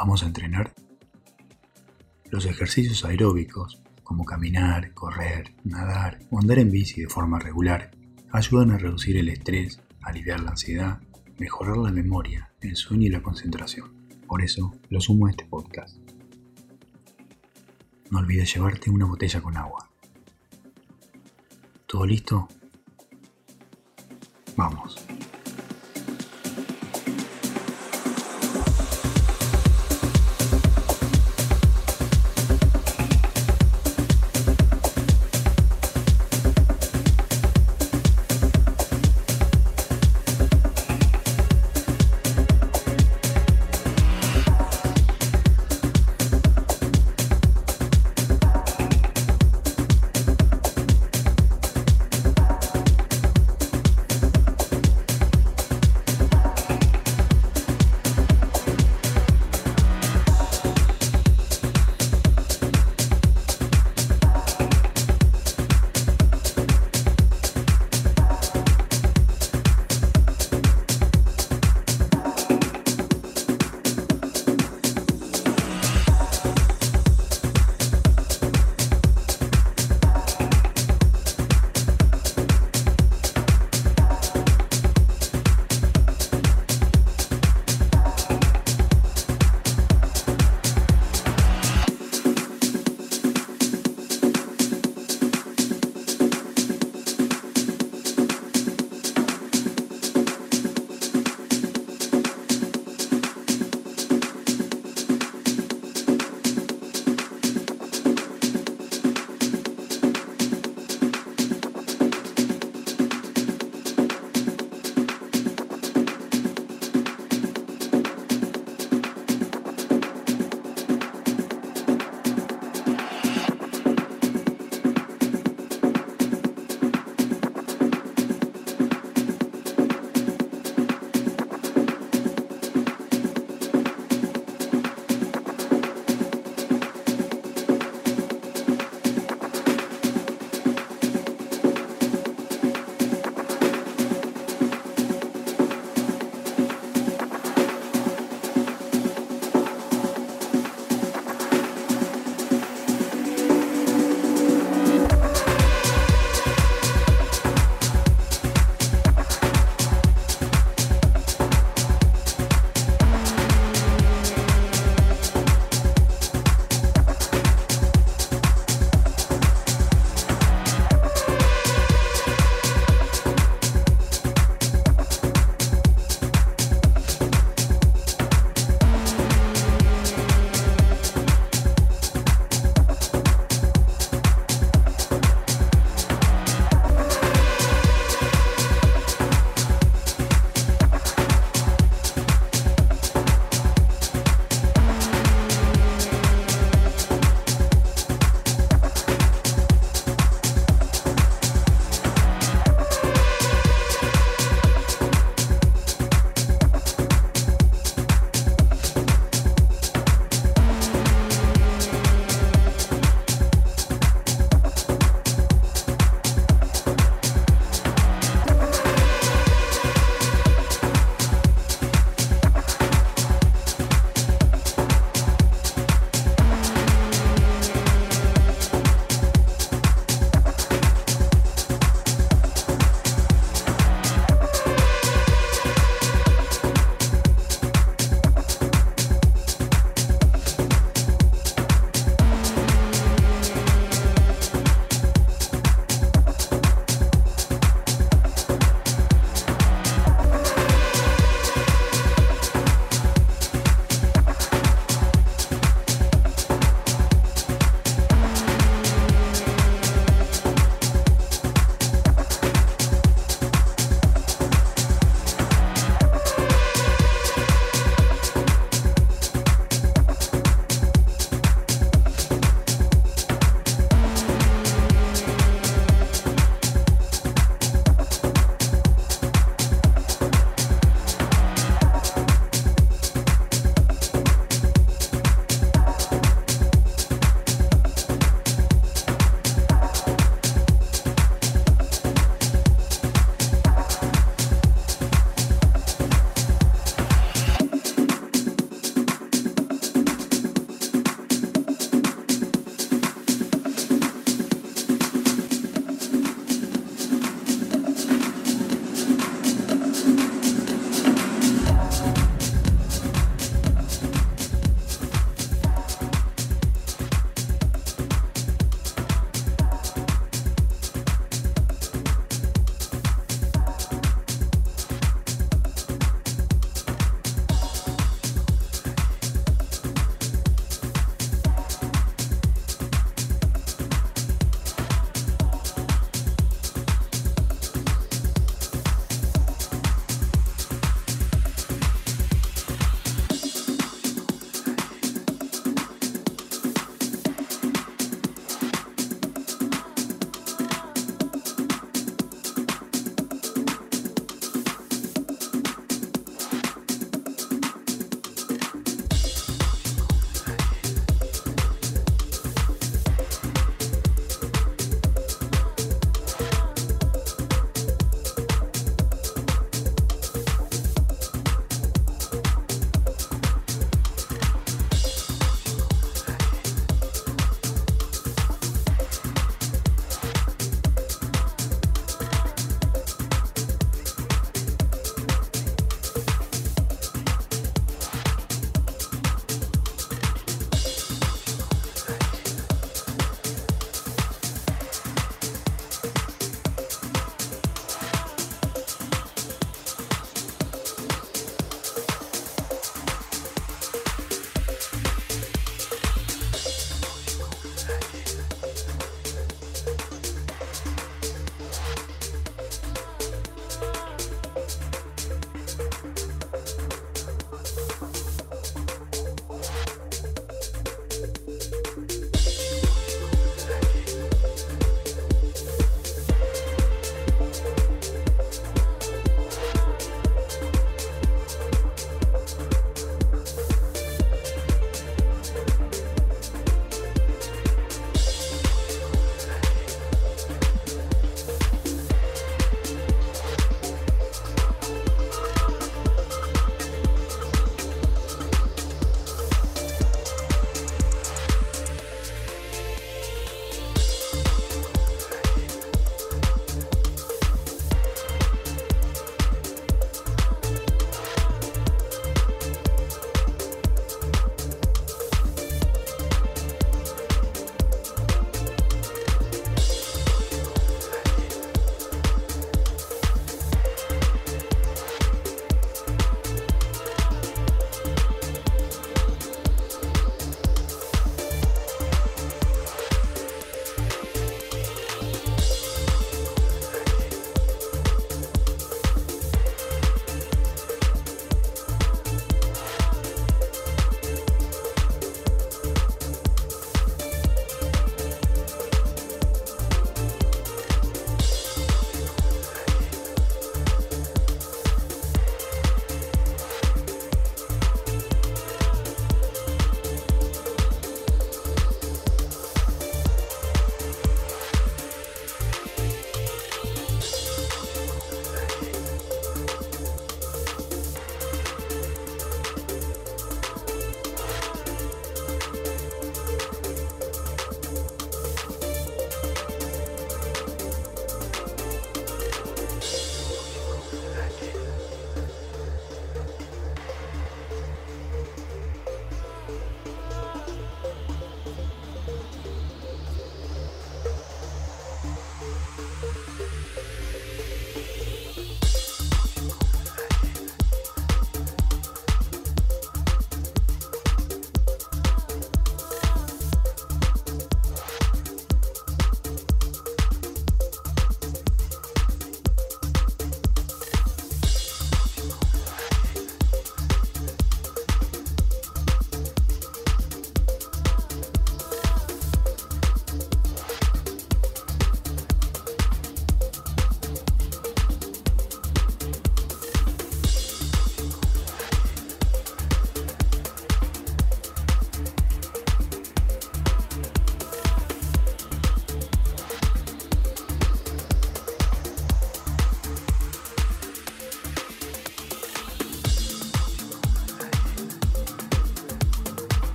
Vamos a entrenar los ejercicios aeróbicos, como caminar, correr, nadar o andar en bici de forma regular, ayudan a reducir el estrés, aliviar la ansiedad, mejorar la memoria, el sueño y la concentración. Por eso lo sumo a este podcast. No olvides llevarte una botella con agua. ¿Todo listo? Vamos.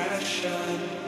impression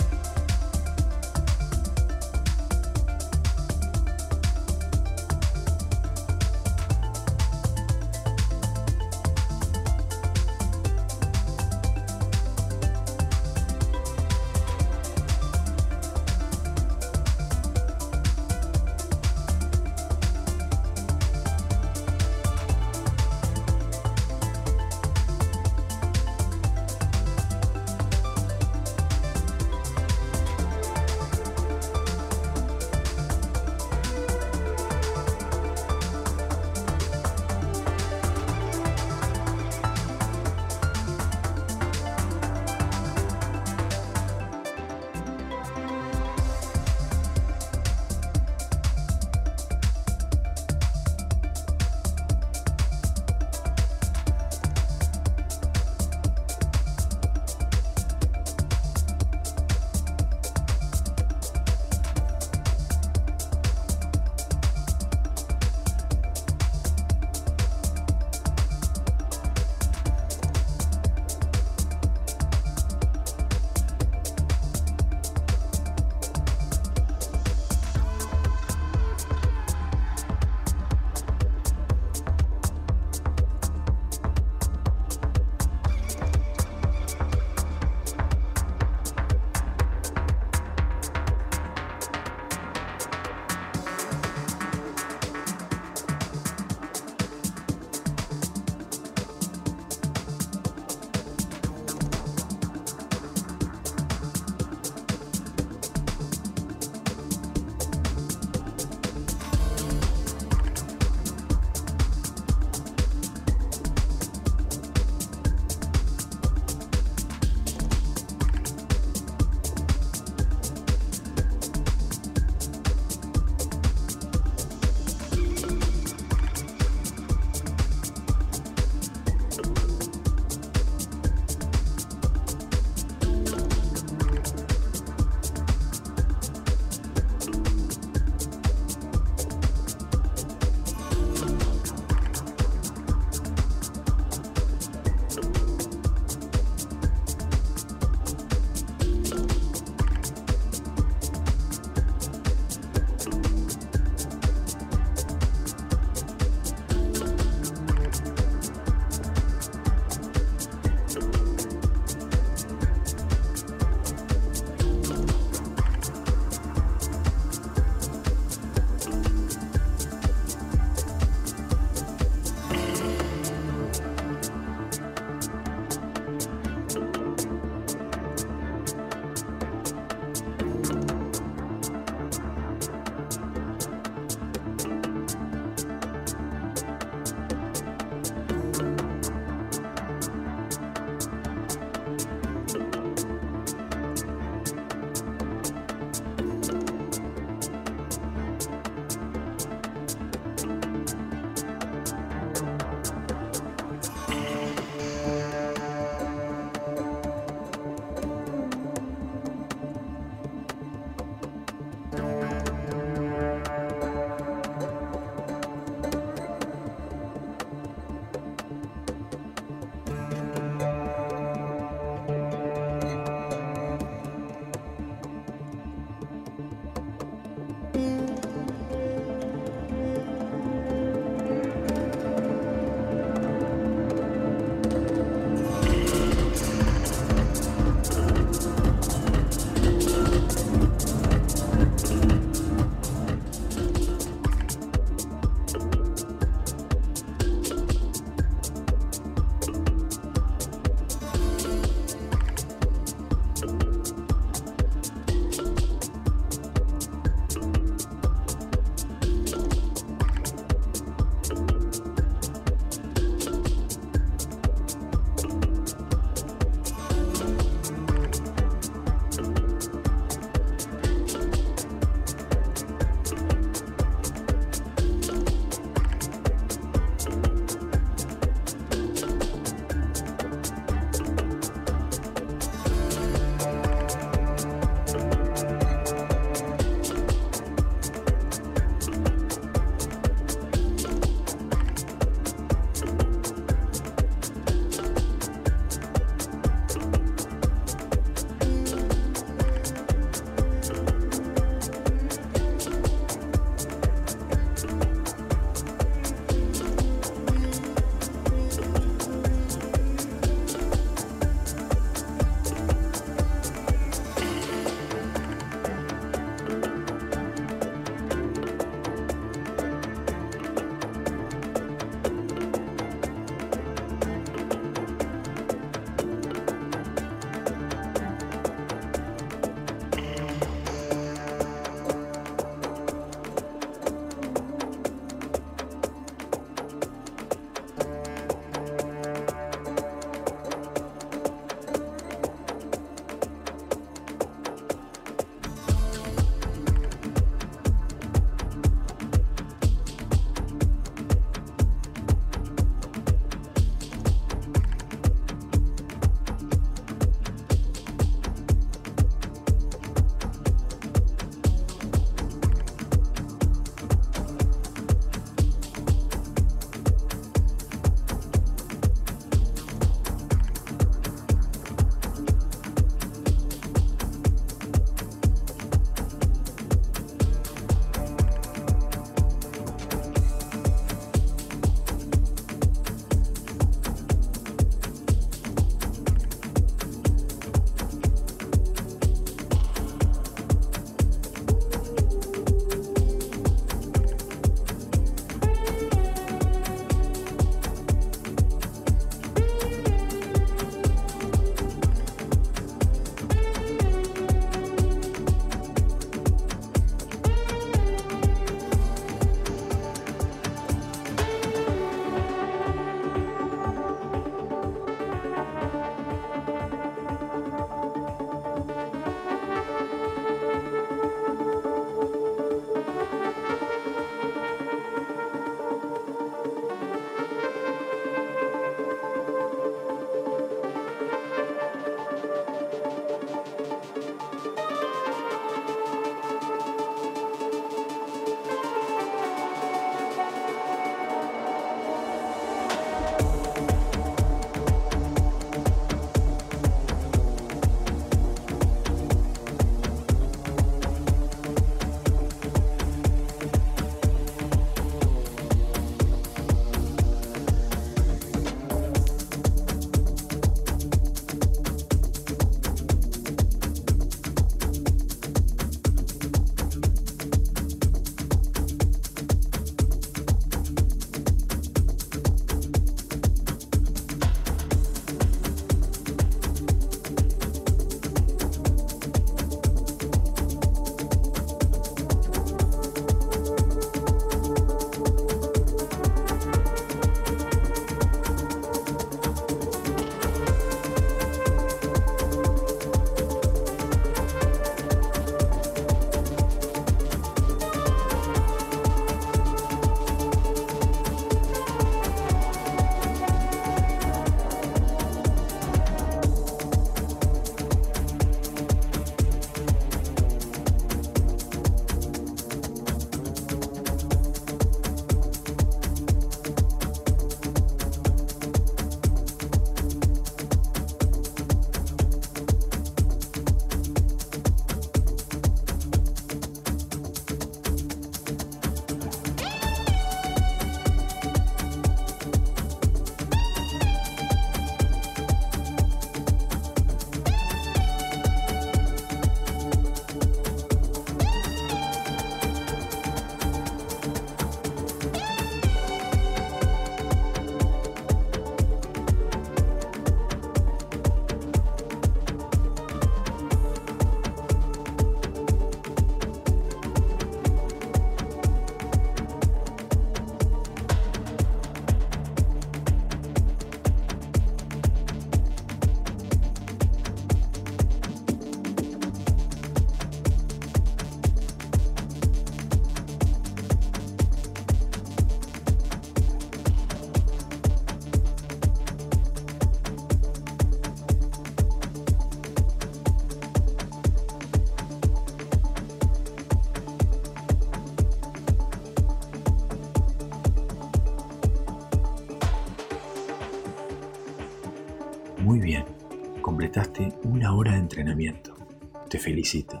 Te felicito.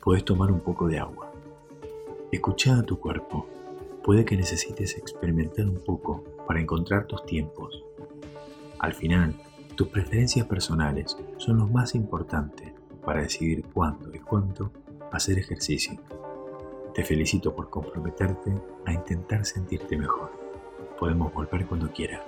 Puedes tomar un poco de agua. Escucha a tu cuerpo. Puede que necesites experimentar un poco para encontrar tus tiempos. Al final, tus preferencias personales son lo más importante para decidir cuándo y cuánto hacer ejercicio. Te felicito por comprometerte a intentar sentirte mejor. Podemos volver cuando quieras.